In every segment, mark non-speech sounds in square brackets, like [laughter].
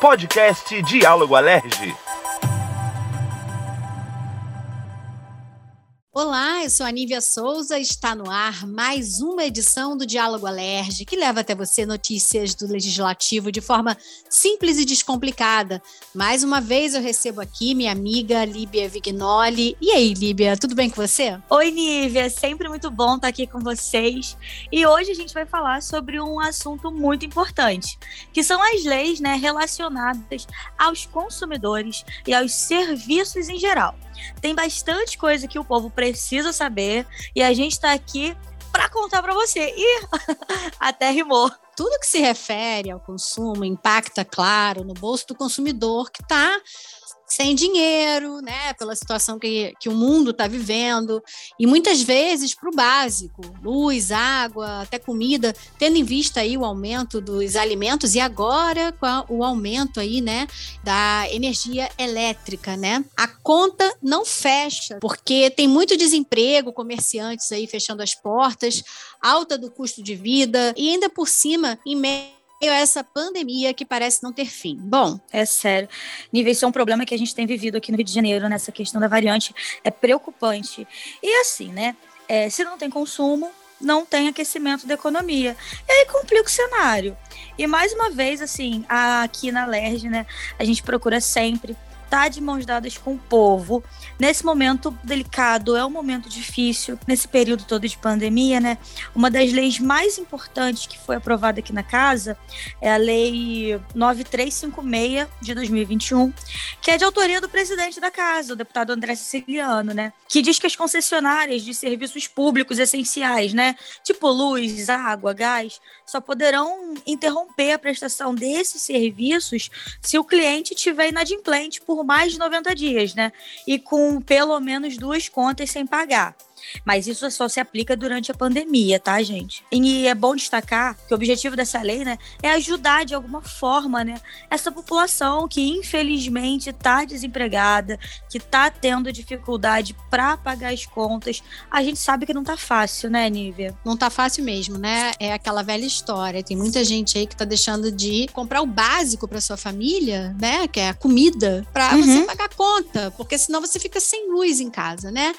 Podcast Diálogo Alerge. Olá, eu sou a Nívia Souza, está no ar mais uma edição do Diálogo Alerge, que leva até você notícias do Legislativo de forma simples e descomplicada. Mais uma vez eu recebo aqui minha amiga Líbia Vignoli. E aí, Líbia, tudo bem com você? Oi, Nívia, sempre muito bom estar aqui com vocês. E hoje a gente vai falar sobre um assunto muito importante, que são as leis né, relacionadas aos consumidores e aos serviços em geral. Tem bastante coisa que o povo precisa saber e a gente está aqui para contar para você. E [laughs] até rimou. Tudo que se refere ao consumo impacta, claro, no bolso do consumidor que está sem dinheiro, né, pela situação que, que o mundo está vivendo, e muitas vezes para o básico, luz, água, até comida, tendo em vista aí o aumento dos alimentos e agora com o aumento aí, né, da energia elétrica, né, a conta não fecha, porque tem muito desemprego, comerciantes aí fechando as portas, alta do custo de vida e ainda por cima, em meio a essa pandemia que parece não ter fim. Bom. É sério. Nível, isso é um problema que a gente tem vivido aqui no Rio de Janeiro, nessa questão da variante. É preocupante. E assim, né? É, se não tem consumo, não tem aquecimento da economia. E aí complica o cenário. E mais uma vez, assim, aqui na LERJ, né, a gente procura sempre tá de mãos dadas com o povo. Nesse momento delicado, é um momento difícil, nesse período todo de pandemia, né? Uma das leis mais importantes que foi aprovada aqui na casa é a Lei 9356 de 2021, que é de autoria do presidente da casa, o deputado André Siciliano, né? Que diz que as concessionárias de serviços públicos essenciais, né? Tipo luz, água, gás, só poderão interromper a prestação desses serviços se o cliente tiver inadimplente por mais de 90 dias, né? E com pelo menos duas contas sem pagar. Mas isso só se aplica durante a pandemia, tá, gente? E é bom destacar que o objetivo dessa lei, né, é ajudar de alguma forma, né, essa população que infelizmente está desempregada, que está tendo dificuldade para pagar as contas. A gente sabe que não tá fácil, né, Nívia? Não tá fácil mesmo, né? É aquela velha história. Tem muita gente aí que tá deixando de comprar o básico para sua família, né, que é a comida, para uhum. você pagar a conta, porque senão você fica sem luz em casa, né?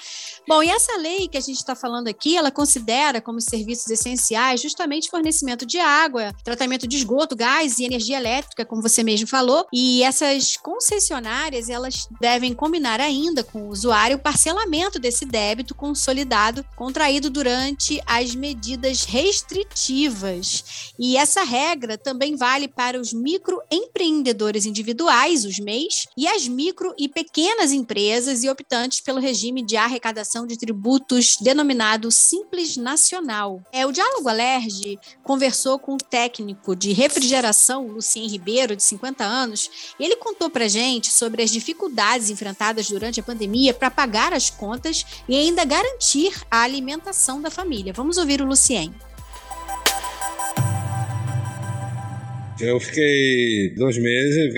Bom, e essa lei que a gente está falando aqui, ela considera como serviços essenciais justamente fornecimento de água, tratamento de esgoto, gás e energia elétrica, como você mesmo falou. E essas concessionárias, elas devem combinar ainda com o usuário o parcelamento desse débito consolidado contraído durante as medidas restritivas. E essa regra também vale para os microempreendedores individuais, os MEIs, e as micro e pequenas empresas e optantes pelo regime de arrecadação de tributos denominado Simples Nacional. É, o Diálogo Alerge conversou com o técnico de refrigeração, Lucien Ribeiro, de 50 anos, e ele contou para gente sobre as dificuldades enfrentadas durante a pandemia para pagar as contas e ainda garantir a alimentação da família. Vamos ouvir o Lucien. Eu fiquei dois meses,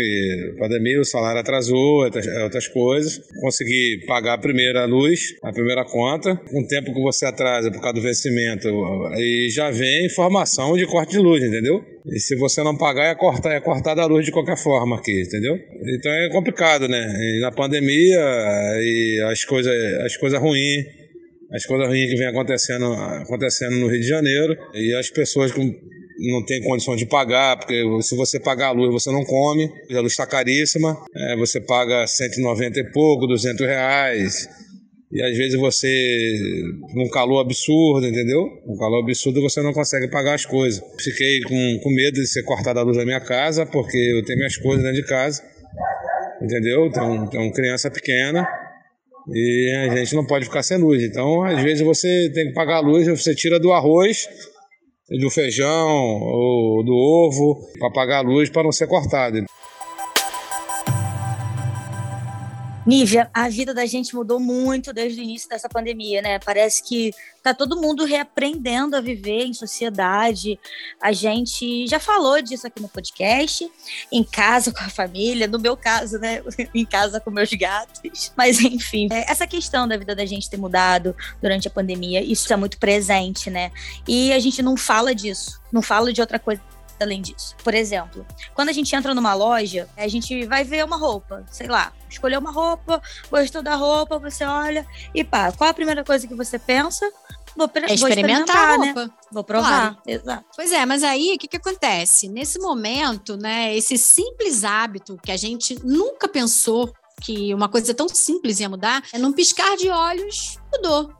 pandemia, o salário atrasou, outras, coisas. Consegui pagar a primeira luz, a primeira conta. Com o tempo que você atrasa por causa do vencimento, aí já vem informação de corte de luz, entendeu? E se você não pagar, é cortar, é cortada a luz de qualquer forma aqui, entendeu? Então é complicado, né? E na pandemia, e as coisas as coisas ruins as coisas ruins que vem acontecendo, acontecendo no Rio de Janeiro e as pessoas com não tem condições de pagar, porque se você pagar a luz, você não come, a luz está caríssima, é, você paga 190 e pouco, 200 reais, e às vezes você, num calor absurdo, entendeu? Um calor absurdo você não consegue pagar as coisas. Fiquei com, com medo de ser cortada a luz da minha casa, porque eu tenho minhas coisas dentro de casa, entendeu? Tenho, tenho criança pequena, e a gente não pode ficar sem luz. Então, às vezes você tem que pagar a luz, você tira do arroz do feijão ou do ovo para apagar a luz para não ser cortado. Nívia, a vida da gente mudou muito desde o início dessa pandemia, né? Parece que tá todo mundo reaprendendo a viver em sociedade. A gente já falou disso aqui no podcast, em casa com a família, no meu caso, né? [laughs] em casa com meus gatos. Mas enfim, é, essa questão da vida da gente ter mudado durante a pandemia, isso é muito presente, né? E a gente não fala disso, não fala de outra coisa além disso. Por exemplo, quando a gente entra numa loja, a gente vai ver uma roupa, sei lá, escolheu uma roupa, gostou da roupa, você olha e pá, qual a primeira coisa que você pensa? Vou, é experimentar, vou a roupa. Né? Vou provar. Claro. Exato. Pois é, mas aí o que, que acontece? Nesse momento, né, esse simples hábito que a gente nunca pensou que uma coisa tão simples ia mudar, é num piscar de olhos, mudou.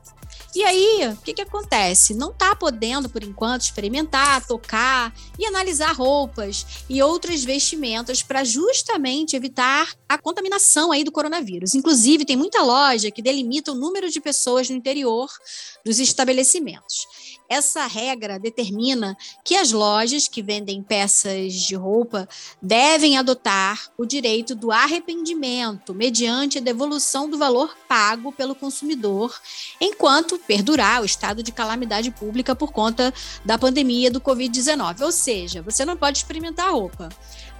E aí, o que, que acontece? Não está podendo, por enquanto, experimentar, tocar e analisar roupas e outras vestimentas para justamente evitar a contaminação aí do coronavírus. Inclusive, tem muita loja que delimita o número de pessoas no interior dos estabelecimentos. Essa regra determina que as lojas que vendem peças de roupa devem adotar o direito do arrependimento mediante a devolução do valor pago pelo consumidor, enquanto perdurar o estado de calamidade pública por conta da pandemia do Covid-19. Ou seja, você não pode experimentar a roupa.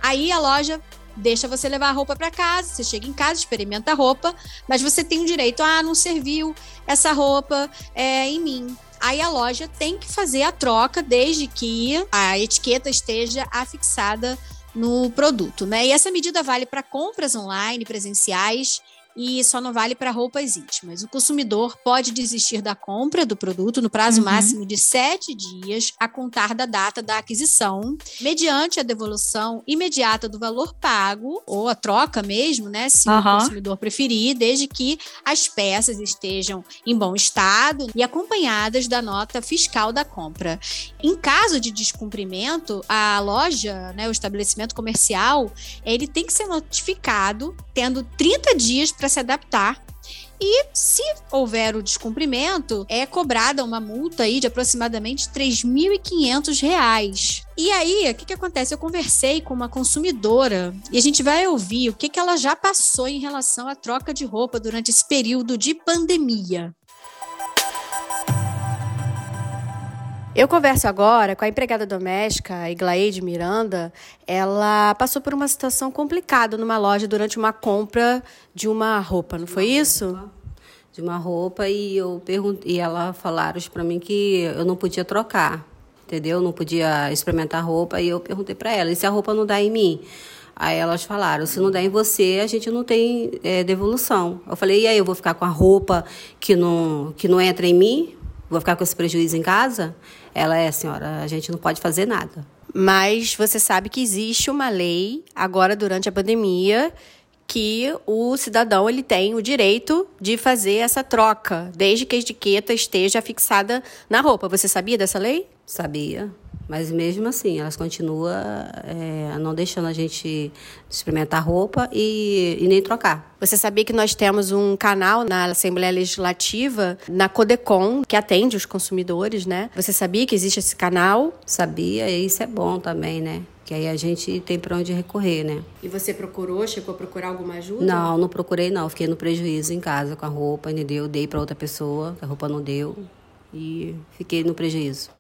Aí a loja deixa você levar a roupa para casa, você chega em casa, experimenta a roupa, mas você tem o direito, ah, não serviu essa roupa é, em mim. Aí a loja tem que fazer a troca desde que a etiqueta esteja afixada no produto, né? E essa medida vale para compras online, presenciais e só não vale para roupas íntimas. O consumidor pode desistir da compra do produto no prazo uhum. máximo de sete dias a contar da data da aquisição, mediante a devolução imediata do valor pago ou a troca mesmo, né? Se uhum. o consumidor preferir, desde que as peças estejam em bom estado e acompanhadas da nota fiscal da compra. Em caso de descumprimento, a loja, né, o estabelecimento comercial, ele tem que ser notificado tendo 30 dias para para se adaptar. E se houver o descumprimento, é cobrada uma multa aí de aproximadamente R$ 3.500. E aí, o que, que acontece? Eu conversei com uma consumidora e a gente vai ouvir o que, que ela já passou em relação à troca de roupa durante esse período de pandemia. Eu converso agora com a empregada doméstica, Iglaide Miranda. Ela passou por uma situação complicada numa loja durante uma compra de uma roupa, não foi isso? De uma roupa e eu perguntei, e ela falaram para mim que eu não podia trocar, entendeu? Não podia experimentar roupa e eu perguntei para ela, e se a roupa não dá em mim? Aí elas falaram, se não der em você, a gente não tem é, devolução. Eu falei, e aí eu vou ficar com a roupa que não, que não entra em mim? Vou ficar com esse prejuízo em casa? Ela é, senhora, a gente não pode fazer nada. Mas você sabe que existe uma lei agora durante a pandemia que o cidadão ele tem o direito de fazer essa troca, desde que a etiqueta esteja fixada na roupa. Você sabia dessa lei? Sabia. Mas mesmo assim, elas continuam é, não deixando a gente experimentar roupa e, e, nem trocar. Você sabia que nós temos um canal na Assembleia Legislativa, na Codecom, que atende os consumidores, né? Você sabia que existe esse canal? Sabia, e isso é bom também, né? Que aí a gente tem para onde recorrer, né? E você procurou, chegou a procurar alguma ajuda? Não, não procurei não. Fiquei no prejuízo em casa com a roupa, entendeu? Dei para outra pessoa, a roupa não deu. E fiquei no prejuízo.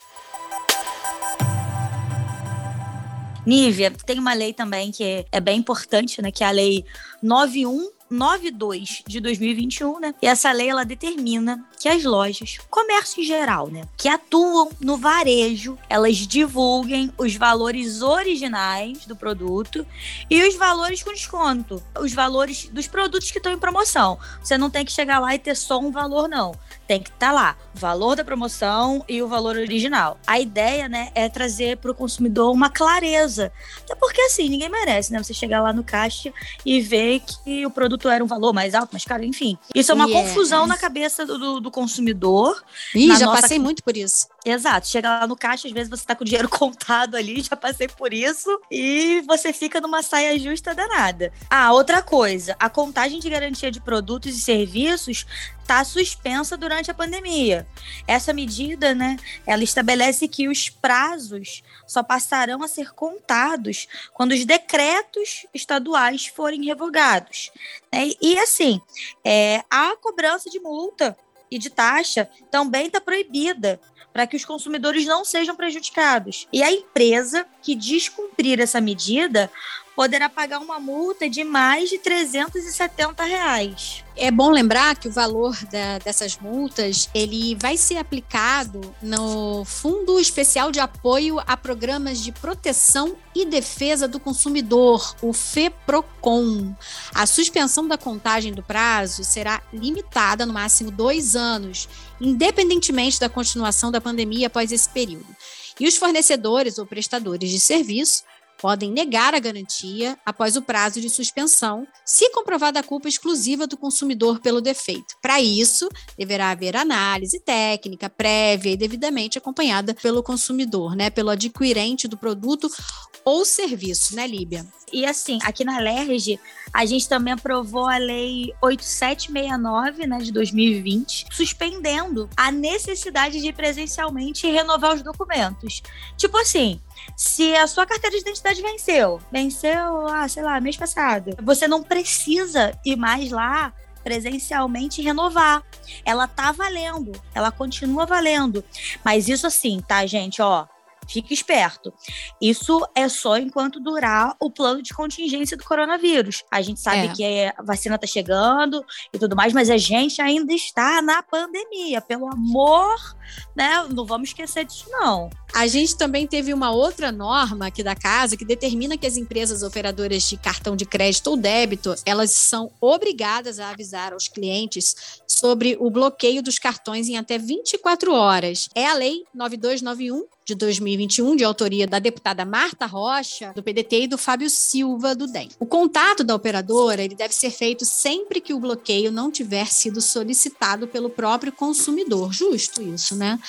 Nívia, tem uma lei também que é, bem importante, né? Que é a lei 91 92 de 2021, né? E essa lei ela determina que as lojas, comércio em geral, né, que atuam no varejo, elas divulguem os valores originais do produto e os valores com desconto, os valores dos produtos que estão em promoção. Você não tem que chegar lá e ter só um valor não. Tem que estar tá lá, o valor da promoção e o valor original. A ideia, né, é trazer para o consumidor uma clareza. Até porque assim, ninguém merece, né? Você chegar lá no caixa e ver que o produto era um valor mais alto, mais caro, enfim. Isso é uma yeah. confusão na cabeça do, do consumidor. Ih, já passei muito por isso. Exato. Chega lá no caixa, às vezes você tá com o dinheiro [laughs] contado ali, já passei por isso, e você fica numa saia justa danada. Ah, outra coisa, a contagem de garantia de produtos e serviços está suspensa durante a pandemia. Essa medida, né, ela estabelece que os prazos só passarão a ser contados quando os decretos estaduais forem revogados. Né? E assim, é, a cobrança de multa e de taxa também está proibida para que os consumidores não sejam prejudicados. E a empresa que descumprir essa medida poderá pagar uma multa de mais de 370 reais. É bom lembrar que o valor da, dessas multas ele vai ser aplicado no Fundo Especial de Apoio a Programas de Proteção e Defesa do Consumidor, o FEPROCON. A suspensão da contagem do prazo será limitada no máximo dois anos, independentemente da continuação da pandemia após esse período. E os fornecedores ou prestadores de serviço podem negar a garantia após o prazo de suspensão, se comprovada a culpa exclusiva do consumidor pelo defeito. Para isso, deverá haver análise técnica prévia e devidamente acompanhada pelo consumidor, né, pelo adquirente do produto ou serviço, né, Líbia? E assim, aqui na LERJ, a gente também aprovou a Lei 8769, né, de 2020, suspendendo a necessidade de presencialmente renovar os documentos. Tipo assim, se a sua carteira de identidade venceu, venceu, ah, sei lá, mês passado, você não precisa ir mais lá presencialmente renovar. Ela tá valendo, ela continua valendo. Mas isso assim, tá, gente, ó, Fique esperto. Isso é só enquanto durar o plano de contingência do coronavírus. A gente sabe é. que a vacina está chegando e tudo mais, mas a gente ainda está na pandemia. Pelo amor, né? Não vamos esquecer disso, não. A gente também teve uma outra norma aqui da casa que determina que as empresas operadoras de cartão de crédito ou débito, elas são obrigadas a avisar aos clientes sobre o bloqueio dos cartões em até 24 horas. É a Lei 9291 de 2021, de autoria da deputada Marta Rocha, do PDT, e do Fábio Silva, do DEM. O contato da operadora ele deve ser feito sempre que o bloqueio não tiver sido solicitado pelo próprio consumidor. Justo isso, né?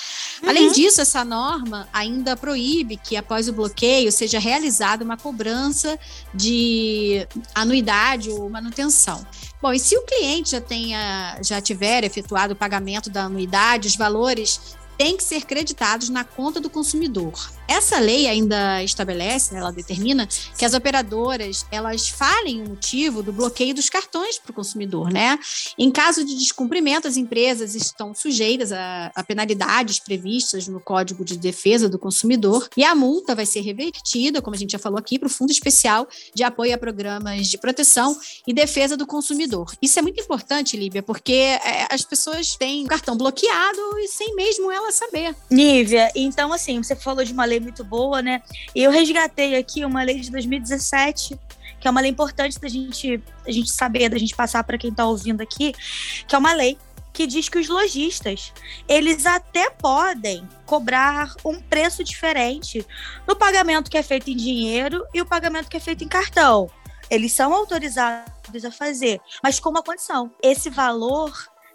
Uhum. Além disso, essa norma ainda proíbe que, após o bloqueio, seja realizada uma cobrança de anuidade ou manutenção. Bom, e se o cliente já tenha, já tiver efetuado o pagamento da anuidade, os valores têm que ser creditados na conta do consumidor. Essa lei ainda estabelece, ela determina que as operadoras elas falem o motivo do bloqueio dos cartões para o consumidor, né? Em caso de descumprimento, as empresas estão sujeitas a, a, penalidades previstas no Código de Defesa do Consumidor e a multa vai ser revertida, como a gente já falou aqui, para o Fundo Especial de Apoio a Programas de Proteção e Defesa do Consumidor. Isso é muito importante, Líbia, porque é, as pessoas têm o cartão bloqueado e sem mesmo ela saber. Nívia, então assim, você falou de uma lei muito boa, né? E eu resgatei aqui uma lei de 2017 que é uma lei importante da gente, da gente saber, da gente passar para quem está ouvindo aqui, que é uma lei que diz que os lojistas, eles até podem cobrar um preço diferente no pagamento que é feito em dinheiro e o pagamento que é feito em cartão. Eles são autorizados a fazer, mas com uma condição. Esse valor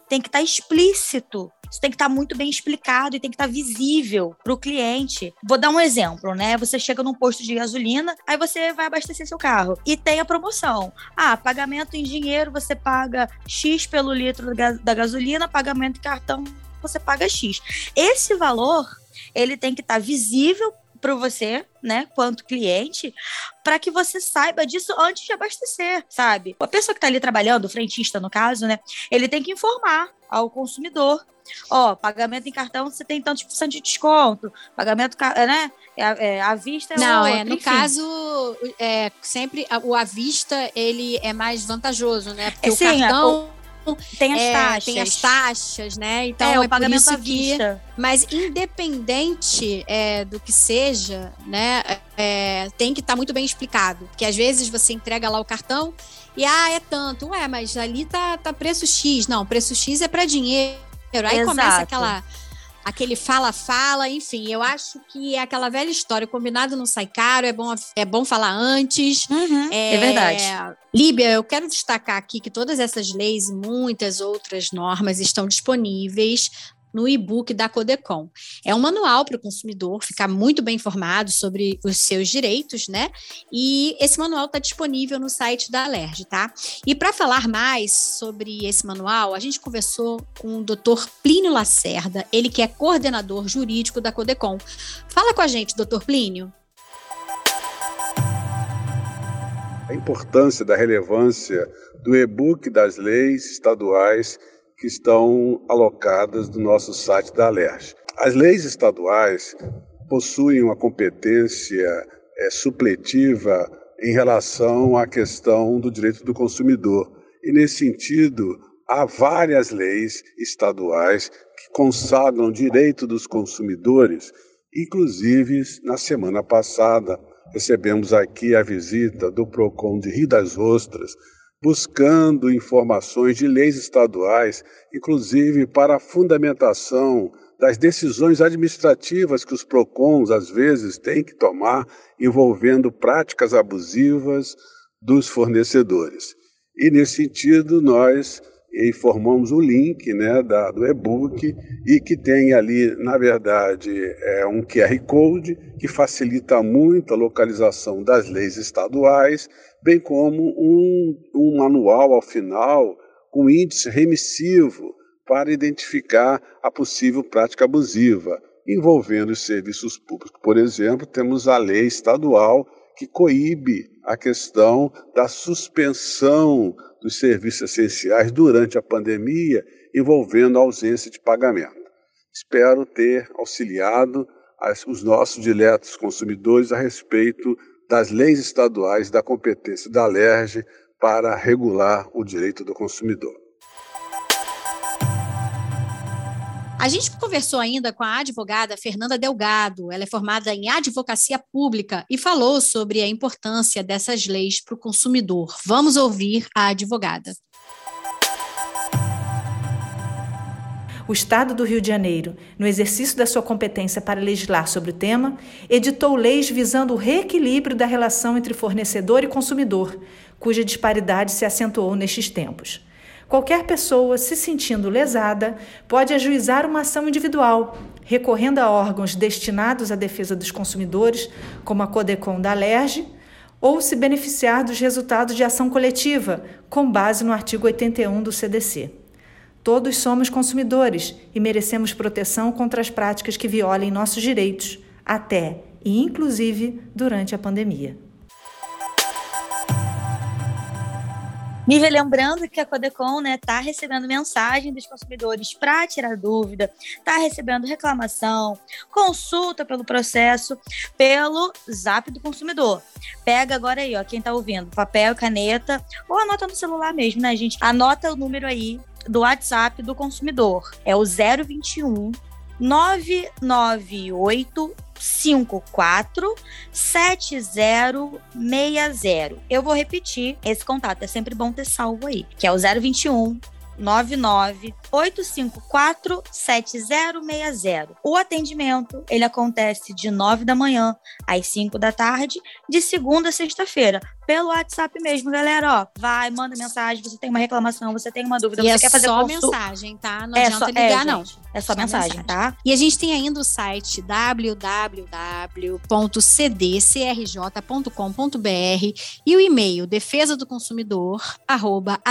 tem que estar tá explícito. Isso tem que estar tá muito bem explicado e tem que estar tá visível para o cliente. Vou dar um exemplo, né? Você chega num posto de gasolina, aí você vai abastecer seu carro e tem a promoção. Ah, pagamento em dinheiro, você paga X pelo litro da gasolina, pagamento em cartão, você paga X. Esse valor ele tem que estar tá visível para você, né, quanto cliente, para que você saiba disso antes de abastecer, sabe? A pessoa que está ali trabalhando, o frentista no caso, né, ele tem que informar ao consumidor. Ó, pagamento em cartão você tem tantos por cento de desconto, pagamento, né? É, é, à vista é Não, outro, é, no enfim. caso, é, sempre o à vista ele é mais vantajoso, né? Porque É, o sim, cartão Tem as é, taxas. tem as taxas, né? Então é, o pagamento à que vista. Mas independente é, do que seja, né, é, tem que estar muito bem explicado. Porque às vezes você entrega lá o cartão e ah, é tanto. Ué, mas ali tá, tá preço X. Não, preço X é para dinheiro. Aí Exato. começa aquela aquele fala-fala, enfim, eu acho que é aquela velha história, combinado não sai caro, é bom, é bom falar antes. Uhum, é, verdade. Líbia, eu quero destacar aqui que todas essas leis e muitas outras normas estão disponíveis no e-book da Codecom. É um manual para o consumidor ficar muito bem informado sobre os seus direitos, né? E esse manual está disponível no site da Alerj, tá? E para falar mais sobre esse manual, a gente conversou com o Dr. Plínio Lacerda, ele que é coordenador jurídico da Codecom. Fala com a gente, Dr. Plínio. A importância da relevância do e-book das leis estaduais que estão alocadas no nosso site da Alerj. As leis estaduais possuem uma competência é, supletiva em relação à questão do direito do consumidor. E, nesse sentido, há várias leis estaduais que consagram o direito dos consumidores. Inclusive, na semana passada, recebemos aqui a visita do PROCON de Rio das Ostras, buscando informações de leis estaduais, inclusive para a fundamentação das decisões administrativas que os PROCONs às vezes têm que tomar envolvendo práticas abusivas dos fornecedores. E nesse sentido, nós informamos o link né, da, do e-book e que tem ali, na verdade, é um QR Code que facilita muito a localização das leis estaduais, bem como um, um manual ao final com índice remissivo para identificar a possível prática abusiva envolvendo os serviços públicos. Por exemplo, temos a lei estadual que coíbe a questão da suspensão dos serviços essenciais durante a pandemia, envolvendo a ausência de pagamento. Espero ter auxiliado os nossos diletos consumidores a respeito das leis estaduais da competência da LERJ para regular o direito do consumidor. A gente conversou ainda com a advogada Fernanda Delgado. Ela é formada em advocacia pública e falou sobre a importância dessas leis para o consumidor. Vamos ouvir a advogada. O Estado do Rio de Janeiro, no exercício da sua competência para legislar sobre o tema, editou leis visando o reequilíbrio da relação entre fornecedor e consumidor, cuja disparidade se acentuou nestes tempos. Qualquer pessoa se sentindo lesada pode ajuizar uma ação individual, recorrendo a órgãos destinados à defesa dos consumidores, como a Codecom da Alerj, ou se beneficiar dos resultados de ação coletiva, com base no artigo 81 do CDC. Todos somos consumidores e merecemos proteção contra as práticas que violem nossos direitos, até e inclusive durante a pandemia. Me relembrando que a Codecom está né, tá recebendo mensagem dos consumidores para tirar dúvida, está recebendo reclamação, consulta pelo processo, pelo zap do consumidor. Pega agora aí, ó, quem está ouvindo, papel, caneta, ou anota no celular mesmo, né, gente? Anota o número aí do WhatsApp do consumidor. É o 021 998 54 7060. Eu vou repetir esse contato, é sempre bom ter salvo aí, que é o 021 99 854 7060. O atendimento, ele acontece de 9 da manhã às 5 da tarde, de segunda a sexta-feira, pelo WhatsApp mesmo, galera, ó. Vai, manda mensagem, você tem uma reclamação, você tem uma dúvida, e você é quer fazer só consulta. mensagem, tá? Não é adianta só, ligar, é, não. Gente, é só, só mensagem, mensagem, tá? E a gente tem ainda o site www.cdcrj.com.br e o e-mail defesa do consumidor arroba.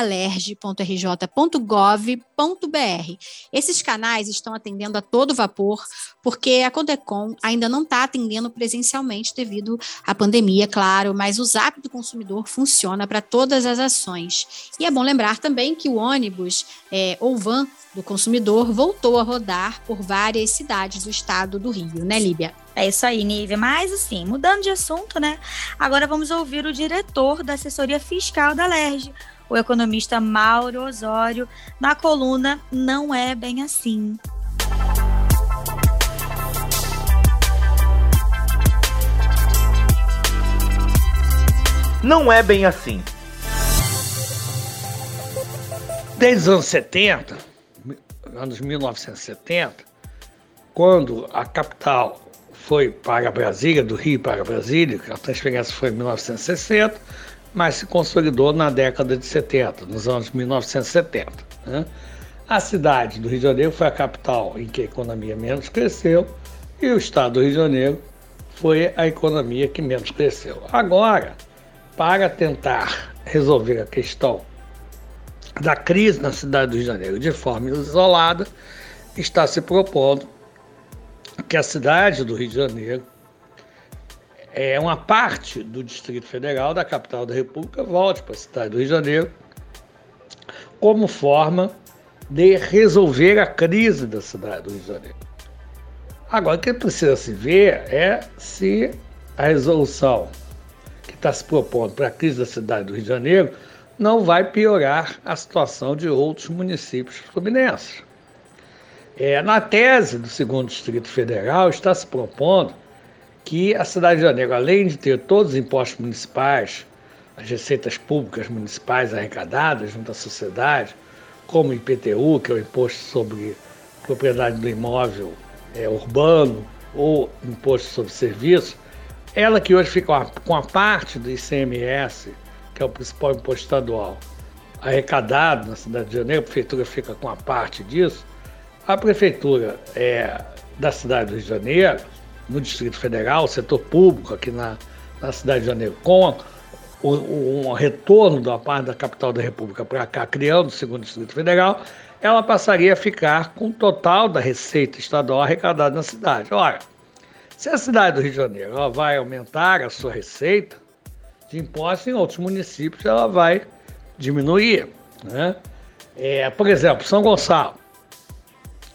Esses canais estão atendendo a todo vapor, porque a Condecom ainda não está atendendo presencialmente devido à pandemia, claro, mas o Zap do consumidor funciona para todas as ações. E é bom lembrar também que o ônibus é, ou van do consumidor voltou a rodar por várias cidades do estado do Rio, né, Líbia? É isso aí, Nívia. Mas, assim, mudando de assunto, né? Agora vamos ouvir o diretor da assessoria fiscal da LERJ, o economista Mauro Osório, na coluna Não é Bem Assim. Não é bem assim. Desde os anos 70, anos 1970, quando a capital foi para Brasília, do Rio para Brasília, a transferência foi em 1960, mas se consolidou na década de 70, nos anos 1970. Né? A cidade do Rio de Janeiro foi a capital em que a economia menos cresceu e o estado do Rio de Janeiro foi a economia que menos cresceu. Agora, para tentar resolver a questão da crise na cidade do Rio de Janeiro de forma isolada, está se propondo que a cidade do Rio de Janeiro é uma parte do Distrito Federal, da capital da República, volte para a cidade do Rio de Janeiro, como forma de resolver a crise da cidade do Rio de Janeiro. Agora, o que precisa se ver é se a resolução que está se propondo para a crise da cidade do Rio de Janeiro não vai piorar a situação de outros municípios fluminenses. É, na tese do segundo Distrito Federal, está se propondo que a cidade de Janeiro, além de ter todos os impostos municipais, as receitas públicas municipais arrecadadas junto à sociedade, como o IPTU, que é o Imposto sobre Propriedade do Imóvel é, Urbano, ou Imposto sobre Serviço, ela que hoje fica com a parte do ICMS, que é o principal imposto estadual, arrecadado na cidade de Janeiro, a prefeitura fica com a parte disso, a prefeitura é, da cidade do Rio de Janeiro, no Distrito Federal, o setor público aqui na, na cidade de Janeiro, com o, o, um retorno da parte da capital da República para cá, criando o segundo Distrito Federal, ela passaria a ficar com o total da receita estadual arrecadada na cidade. Ora, se a cidade do Rio de Janeiro ela vai aumentar a sua receita de impostos, em outros municípios ela vai diminuir. Né? É, por exemplo, São Gonçalo.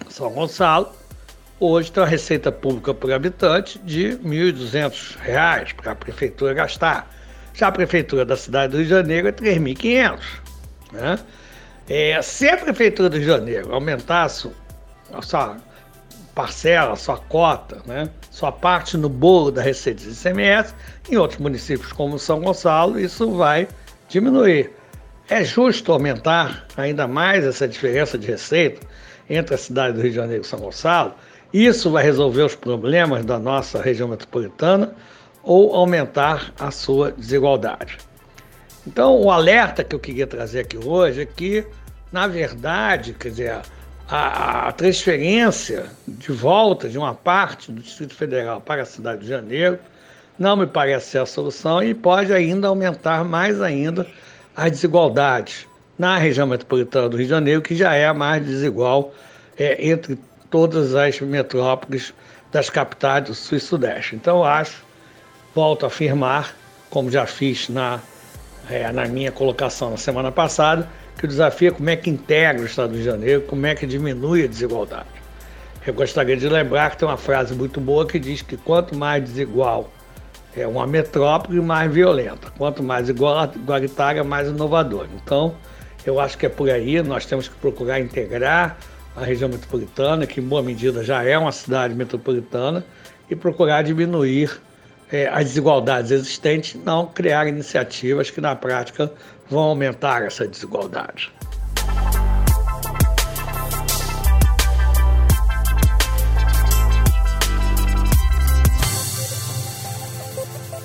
São Gonçalo hoje tem uma receita pública por habitante de R$ 1.200 para a prefeitura gastar. Já a prefeitura da cidade do Rio de Janeiro é 3.500. Né? É, se a prefeitura do Rio de Janeiro aumentasse a sua parcela, sua cota, né, sua parte no bolo da receita de ICMS, em outros municípios como São Gonçalo, isso vai diminuir. É justo aumentar ainda mais essa diferença de receita entre a cidade do Rio de Janeiro e São Gonçalo? Isso vai resolver os problemas da nossa região metropolitana ou aumentar a sua desigualdade? Então, o alerta que eu queria trazer aqui hoje é que, na verdade, quer dizer, a, a transferência de volta de uma parte do Distrito Federal para a cidade de Janeiro não me parece ser a solução e pode ainda aumentar mais ainda as desigualdades na região metropolitana do Rio de Janeiro, que já é a mais desigual é, entre todas as metrópoles das capitais do Sul e Sudeste. Então, acho, volto a afirmar, como já fiz na, é, na minha colocação na semana passada, que o desafio é como é que integra o Estado do Rio de Janeiro, como é que diminui a desigualdade. Eu gostaria de lembrar que tem uma frase muito boa que diz que quanto mais desigual é uma metrópole, mais violenta. Quanto mais igualitária, mais inovadora. Então, eu acho que é por aí, nós temos que procurar integrar a região metropolitana, que em boa medida já é uma cidade metropolitana, e procurar diminuir é, as desigualdades existentes, não criar iniciativas que na prática vão aumentar essa desigualdade.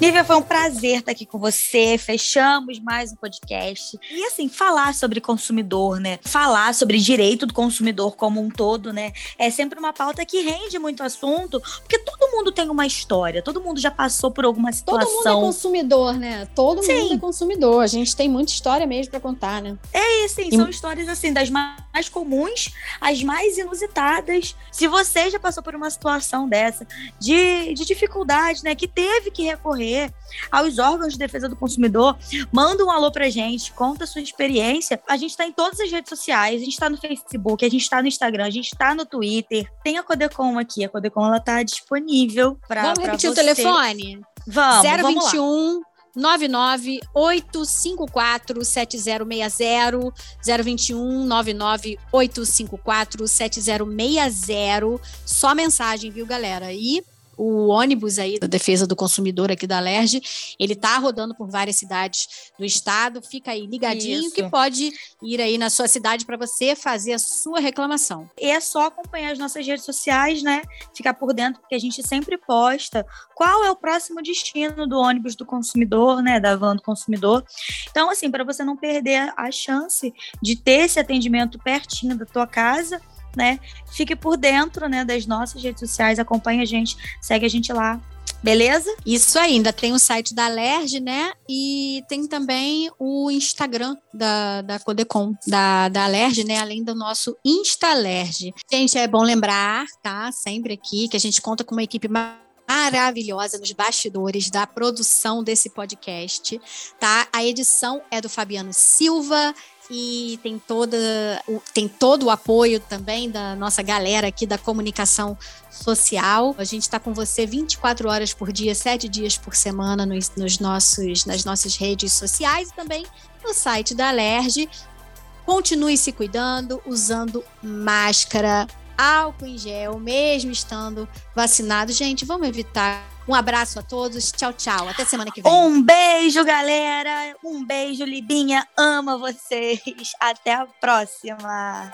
Nívia, foi um prazer estar aqui com você. Fechamos mais um podcast. E assim, falar sobre consumidor, né? Falar sobre direito do consumidor como um todo, né? É sempre uma pauta que rende muito assunto, porque todo mundo tem uma história, todo mundo já passou por alguma situação. Todo mundo é consumidor, né? Todo Sim. mundo é consumidor. A gente tem muita história mesmo para contar, né? É, sim, são e... histórias assim das mais comuns, as mais inusitadas. Se você já passou por uma situação dessa de, de dificuldade, né, que teve que recorrer aos órgãos de defesa do consumidor, manda um alô pra gente, conta a sua experiência. A gente está em todas as redes sociais, a gente está no Facebook, a gente está no Instagram, a gente está no Twitter. Tem a Codecom aqui, a Codecom ela tá disponível para Vamos repetir o telefone? Vamos, 021 99854 7060 021 99854 7060 só mensagem, viu, galera? E o ônibus aí da defesa do consumidor aqui da Alerj, ele tá rodando por várias cidades do estado. Fica aí ligadinho Isso. que pode ir aí na sua cidade para você fazer a sua reclamação. E é só acompanhar as nossas redes sociais, né? Ficar por dentro, porque a gente sempre posta qual é o próximo destino do ônibus do consumidor, né? Da van do consumidor. Então, assim, para você não perder a chance de ter esse atendimento pertinho da tua casa, né? Fique por dentro, né, das nossas redes sociais, acompanhe a gente, segue a gente lá. Beleza? Isso ainda tem o site da Alerj, né? E tem também o Instagram da, da Codecom, da, da Alerj, né? Além do nosso Instalerj. Gente, é bom lembrar, tá? Sempre aqui, que a gente conta com uma equipe maravilhosa nos bastidores da produção desse podcast, tá? A edição é do Fabiano Silva e tem toda tem todo o apoio também da nossa galera aqui da comunicação social. A gente está com você 24 horas por dia, 7 dias por semana nos, nos nossos, nas nossas redes sociais e também no site da Alerj. Continue se cuidando, usando máscara, álcool em gel, mesmo estando vacinado. Gente, vamos evitar. Um abraço a todos. Tchau, tchau. Até semana que vem. Um beijo, galera. Um beijo, Libinha. Amo vocês. Até a próxima.